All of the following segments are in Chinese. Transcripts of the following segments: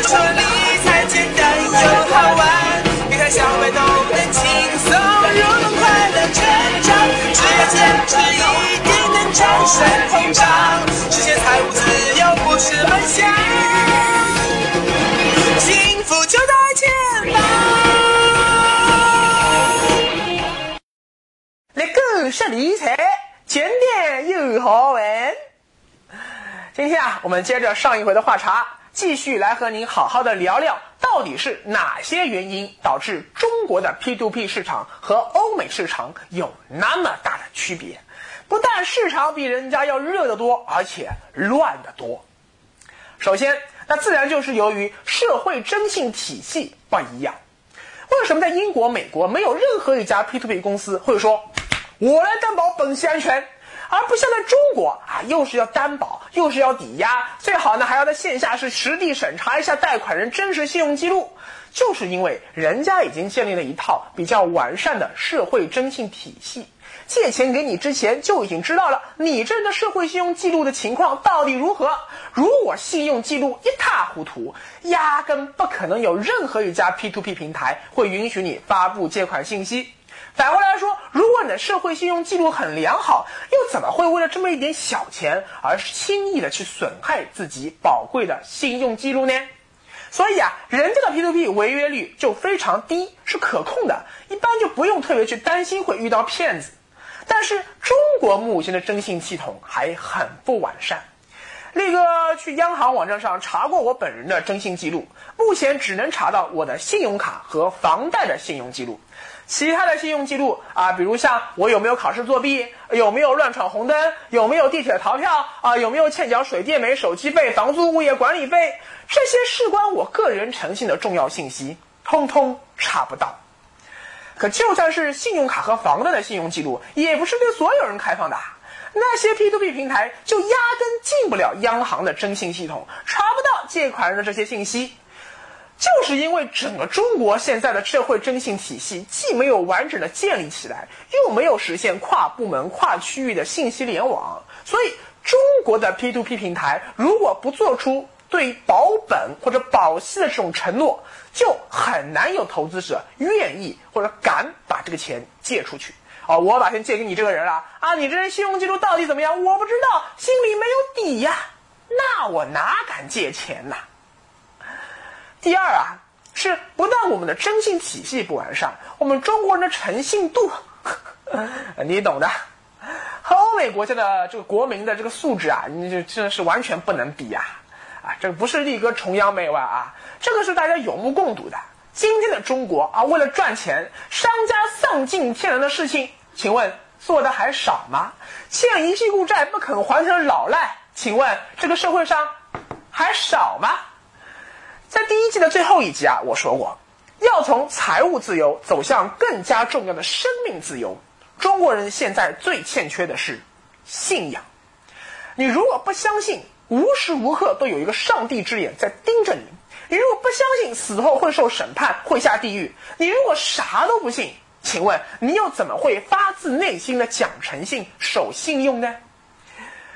人说理财简单又好玩，理财消费都能轻松，又能快乐成长，只要坚持一定能战胜通胀，实现财务自由不是梦想，幸福就在前方。那个是理财，简单又好玩。今天啊，我们接着上一回的话茬，继续来和您好好的聊聊，到底是哪些原因导致中国的 P2P 市场和欧美市场有那么大的区别？不但市场比人家要热得多，而且乱得多。首先，那自然就是由于社会征信体系不一样。为什么在英国、美国没有任何一家 P2P 公司会说“我来担保本息安全”，而不像在中国啊，又是要担保，又是要抵押，最好呢还要在线下是实地审查一下贷款人真实信用记录？就是因为人家已经建立了一套比较完善的社会征信体系，借钱给你之前就已经知道了你这人的社会信用记录的情况到底如何。如果信用记录一塌糊涂，压根不可能有任何一家 P2P 平台会允许你发布借款信息。反过来说，如果你的社会信用记录很良好，又怎么会为了这么一点小钱而轻易的去损害自己宝贵的信用记录呢？所以啊，人家的 P2P 违约率就非常低，是可控的，一般就不用特别去担心会遇到骗子。但是中国目前的征信系统还很不完善。力哥去央行网站上查过我本人的征信记录，目前只能查到我的信用卡和房贷的信用记录，其他的信用记录啊，比如像我有没有考试作弊，有没有乱闯红灯，有没有地铁逃票啊，有没有欠缴水电煤、手机费、房租、物业管理费，这些事关我个人诚信的重要信息，通通查不到。可就算是信用卡和房贷的信用记录，也不是对所有人开放的。那些 P2P 平台就压根进不了央行的征信系统，查不到借款人的这些信息，就是因为整个中国现在的社会征信体系既没有完整的建立起来，又没有实现跨部门、跨区域的信息联网，所以中国的 P2P 平台如果不做出对保本或者保息的这种承诺，就很难有投资者愿意或者敢把这个钱借出去。哦，我把钱借给你这个人了啊！你这人信用记录到底怎么样？我不知道，心里没有底呀。那我哪敢借钱呐？第二啊，是不但我们的征信体系不完善，我们中国人的诚信度，你懂的，和欧美国家的这个国民的这个素质啊，你就真的是完全不能比呀！啊这不是力哥崇洋媚外啊，这个是大家有目共睹的。今天的中国啊，为了赚钱，商家丧尽天良的事情。请问做的还少吗？欠一屁股债不肯还成老赖，请问这个社会上还少吗？在第一季的最后一集啊，我说过，要从财务自由走向更加重要的生命自由，中国人现在最欠缺的是信仰。你如果不相信无时无刻都有一个上帝之眼在盯着你，你如果不相信死后会受审判、会下地狱，你如果啥都不信。请问你又怎么会发自内心的讲诚信、守信用呢？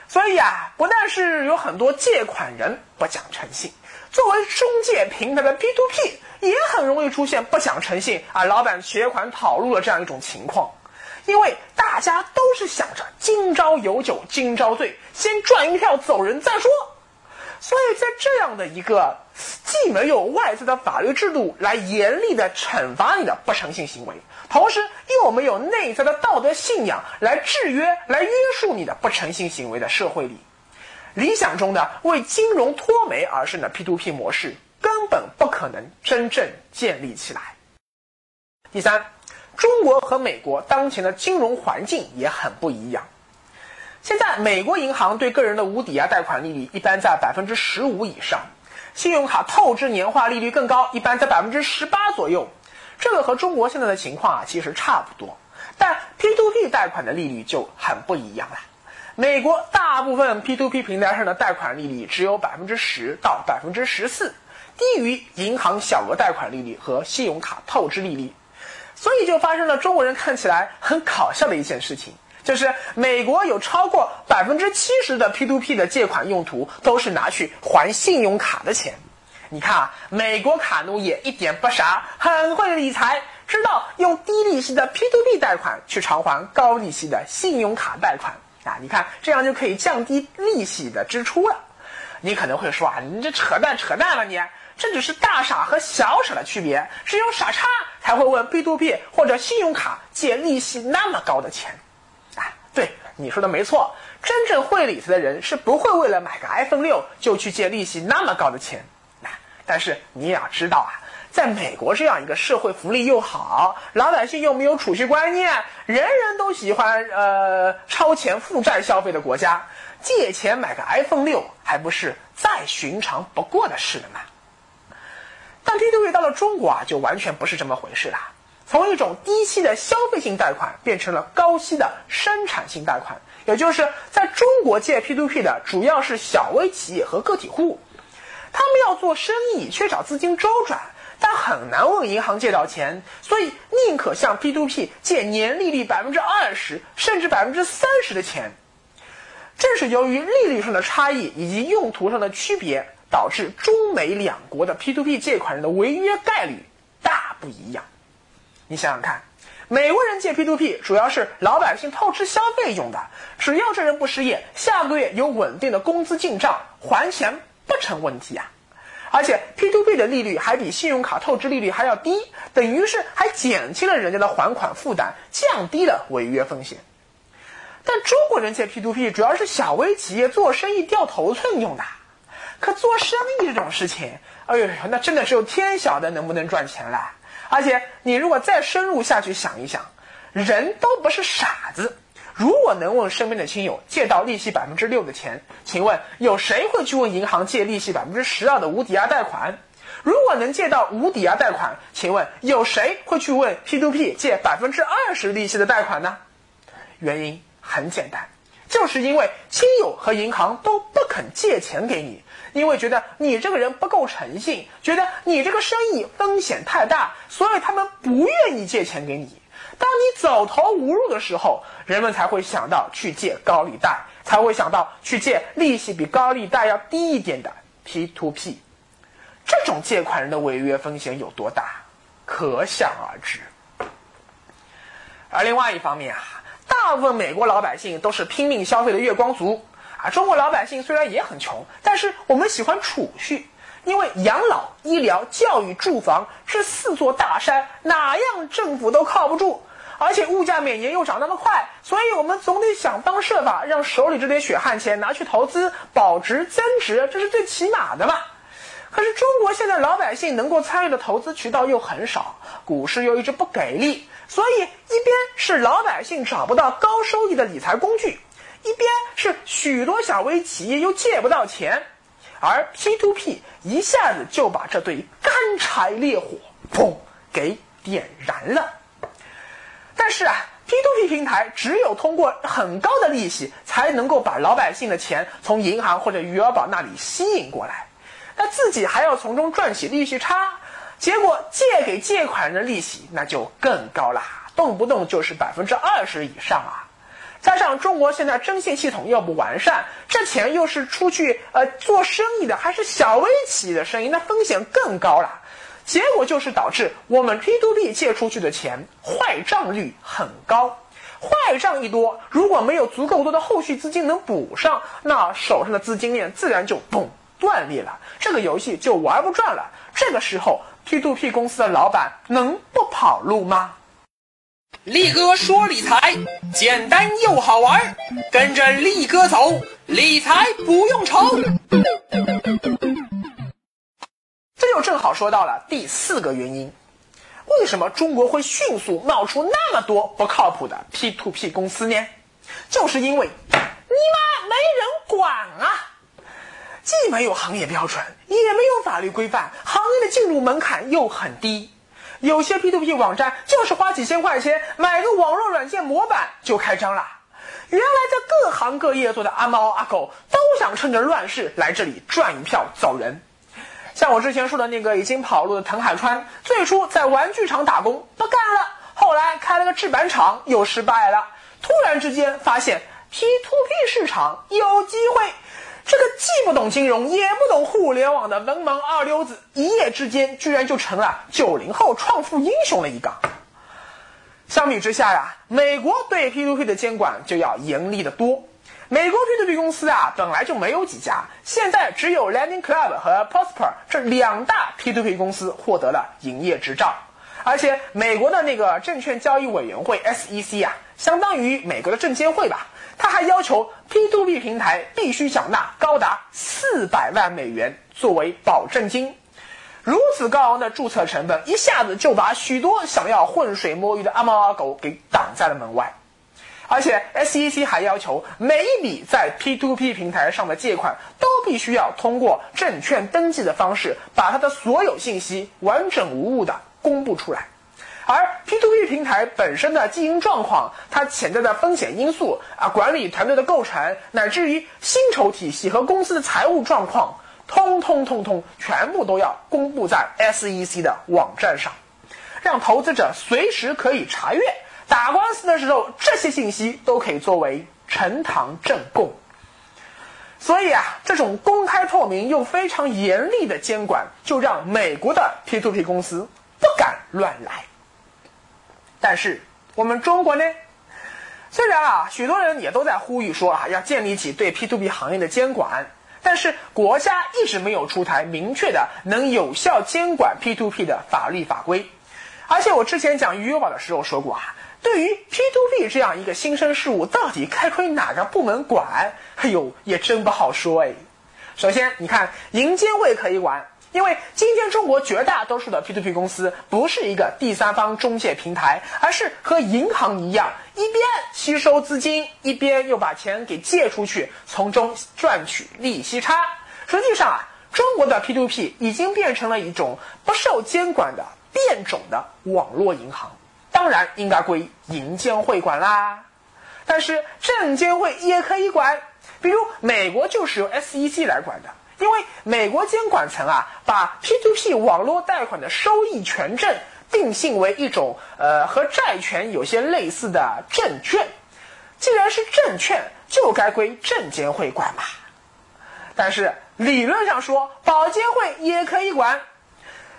所以啊，不但是有很多借款人不讲诚信，作为中介平台的 P to P 也很容易出现不讲诚信啊，老板携款跑路的这样一种情况。因为大家都是想着今朝有酒今朝醉，先赚一票走人再说。所以在这样的一个既没有外在的法律制度来严厉的惩罚你的不诚信行为，同时又没有内在的道德信仰来制约、来约束你的不诚信行为的社会里，理想中的为金融脱媒而生的 P2P 模式根本不可能真正建立起来。第三，中国和美国当前的金融环境也很不一样。现在，美国银行对个人的无抵押贷款利率一般在百分之十五以上，信用卡透支年化利率更高，一般在百分之十八左右。这个和中国现在的情况啊，其实差不多。但 P2P 贷款的利率就很不一样了。美国大部分 P2P 平台上的贷款利率只有百分之十到百分之十四，低于银行小额贷款利率和信用卡透支利率，所以就发生了中国人看起来很搞笑的一件事情。就是美国有超过百分之七十的 P2P 的借款用途都是拿去还信用卡的钱，你看啊，美国卡奴也一点不傻，很会理财，知道用低利息的 P2P 贷款去偿还高利息的信用卡贷款啊。你看这样就可以降低利息的支出了。你可能会说啊，你这扯淡扯淡了你，这只是大傻和小傻的区别，只有傻叉才会问 B to B 或者信用卡借利息那么高的钱。啊，对，你说的没错，真正会理财的人是不会为了买个 iPhone 六就去借利息那么高的钱。但是你也要知道啊，在美国这样一个社会福利又好，老百姓又没有储蓄观念，人人都喜欢呃超前负债消费的国家，借钱买个 iPhone 六还不是再寻常不过的事了吗？但 P2P 到了中国啊，就完全不是这么回事了。从一种低息的消费性贷款变成了高息的生产性贷款，也就是在中国借 P2P 的主要是小微企业和个体户。他们要做生意，缺少资金周转，但很难问银行借到钱，所以宁可向 P2P 借年利率百分之二十甚至百分之三十的钱。正是由于利率上的差异以及用途上的区别，导致中美两国的 P2P 借款人的违约概率大不一样。你想想看，美国人借 P2P 主要是老百姓透支消费用的，只要这人不失业，下个月有稳定的工资进账，还钱。不成问题啊，而且 P2P 的利率还比信用卡透支利率还要低，等于是还减轻了人家的还款负担，降低了违约风险。但中国人借 P2P 主要是小微企业做生意掉头寸用的，可做生意这种事情，哎呦，那真的只有天晓得能不能赚钱了。而且你如果再深入下去想一想，人都不是傻子。如果能问身边的亲友借到利息百分之六的钱，请问有谁会去问银行借利息百分之十二的无抵押贷款？如果能借到无抵押贷款，请问有谁会去问 P2P 借百分之二十利息的贷款呢？原因很简单，就是因为亲友和银行都不肯借钱给你，因为觉得你这个人不够诚信，觉得你这个生意风险太大，所以他们不愿意借钱给你。当你走投无路的时候，人们才会想到去借高利贷，才会想到去借利息比高利贷要低一点的 P2P。这种借款人的违约风险有多大，可想而知。而另外一方面啊，大部分美国老百姓都是拼命消费的月光族中国老百姓虽然也很穷，但是我们喜欢储蓄。因为养老、医疗、教育、住房这四座大山，哪样政府都靠不住，而且物价每年又涨那么快，所以我们总得想方设法让手里这点血汗钱拿去投资，保值增值，这是最起码的嘛。可是中国现在老百姓能够参与的投资渠道又很少，股市又一直不给力，所以一边是老百姓找不到高收益的理财工具，一边是许多小微企业又借不到钱。而 P2P 一下子就把这对干柴烈火，砰，给点燃了。但是啊，P2P 平台只有通过很高的利息，才能够把老百姓的钱从银行或者余额宝那里吸引过来，那自己还要从中赚取利息差，结果借给借款人的利息那就更高了，动不动就是百分之二十以上啊。加上中国现在征信系统又不完善，这钱又是出去呃做生意的，还是小微企业的生意，那风险更高了。结果就是导致我们 P to P 借出去的钱坏账率很高，坏账一多，如果没有足够多的后续资金能补上，那手上的资金链自然就嘣断裂了，这个游戏就玩不转了。这个时候 P to P 公司的老板能不跑路吗？力哥说理财简单又好玩，跟着力哥走，理财不用愁。这就正好说到了第四个原因：为什么中国会迅速冒出那么多不靠谱的 P2P 公司呢？就是因为你妈没人管啊！既没有行业标准，也没有法律规范，行业的进入门槛又很低。有些 P2P 网站就是花几千块钱买个网络软件模板就开张了。原来在各行各业做的阿猫阿狗都想趁着乱世来这里赚一票走人。像我之前说的那个已经跑路的滕海川，最初在玩具厂打工不干了，后来开了个制板厂又失败了。突然之间发现 P2P 市场有机会，这个既不懂金融也不懂互联网的文盲二流子，一夜之间居然就成了九零后创富英雄了一个。相比之下呀，美国对 P2P 的监管就要严厉的多。美国 P2P 公司啊，本来就没有几家，现在只有 Lending Club 和 Prosper 这两大 P2P 公司获得了营业执照。而且，美国的那个证券交易委员会 SEC 啊，相当于美国的证监会吧，他还要求 P2P 平台必须缴纳高达四百万美元作为保证金。如此高昂的注册成本，一下子就把许多想要浑水摸鱼的阿猫阿狗给挡在了门外。而且，SEC 还要求每一笔在 P2P 平台上的借款，都必须要通过证券登记的方式，把它的所有信息完整无误的公布出来。而 P2P 平台本身的经营状况，它潜在的风险因素啊，管理团队的构成，乃至于薪酬体系和公司的财务状况。通通通通，全部都要公布在 SEC 的网站上，让投资者随时可以查阅。打官司的时候，这些信息都可以作为呈堂证供。所以啊，这种公开透明又非常严厉的监管，就让美国的 P2P 公司敢乱来。但是我们中国呢？虽然啊，许多人也都在呼吁说啊，要建立起对 P2P 行业的监管。但是国家一直没有出台明确的能有效监管 P2P 的法律法规，而且我之前讲余额宝的时候说过啊，对于 P2P 这样一个新生事物，到底该归哪个部门管？哎呦，也真不好说哎。首先，你看银监会可以管。因为今天中国绝大多数的 P2P 公司不是一个第三方中介平台，而是和银行一样，一边吸收资金，一边又把钱给借出去，从中赚取利息差。实际上啊，中国的 P2P 已经变成了一种不受监管的变种的网络银行，当然应该归银监会管啦。但是证监会也可以管，比如美国就是由 SEC 来管的。因为美国监管层啊，把 P2P 网络贷款的收益权证定性为一种呃和债权有些类似的证券，既然是证券，就该归证监会管嘛。但是理论上说，保监会也可以管。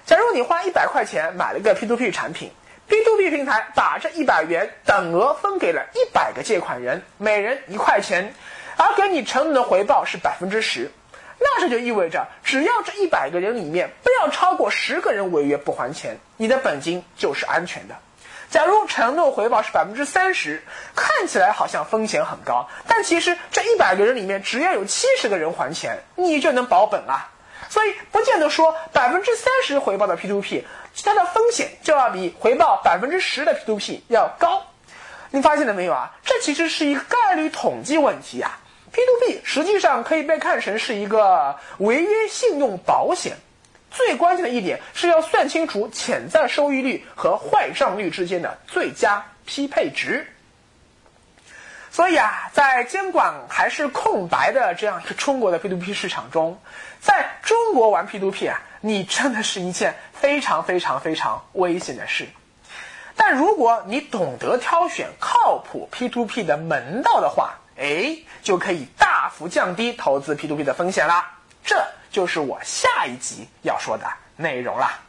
假如你花一百块钱买了个 P2P 产品，P2P 平台把这一百元等额分给了一百个借款人，每人一块钱，而给你承诺的回报是百分之十。那这就意味着，只要这一百个人里面不要超过十个人违约不还钱，你的本金就是安全的。假如承诺回报是百分之三十，看起来好像风险很高，但其实这一百个人里面只要有七十个人还钱，你就能保本啊。所以不见得说百分之三十回报的 P2P，它的风险就要比回报百分之十的 P2P 要高。你发现了没有啊？这其实是一个概率统计问题呀。P2P 实际上可以被看成是一个违约信用保险，最关键的一点是要算清楚潜在收益率和坏账率之间的最佳匹配值。所以啊，在监管还是空白的这样一个中国的 P2P 市场中，在中国玩 P2P 啊，你真的是一件非常非常非常危险的事。但如果你懂得挑选靠谱 P2P 的门道的话，哎，就可以大幅降低投资 P to P 的风险啦。这就是我下一集要说的内容啦。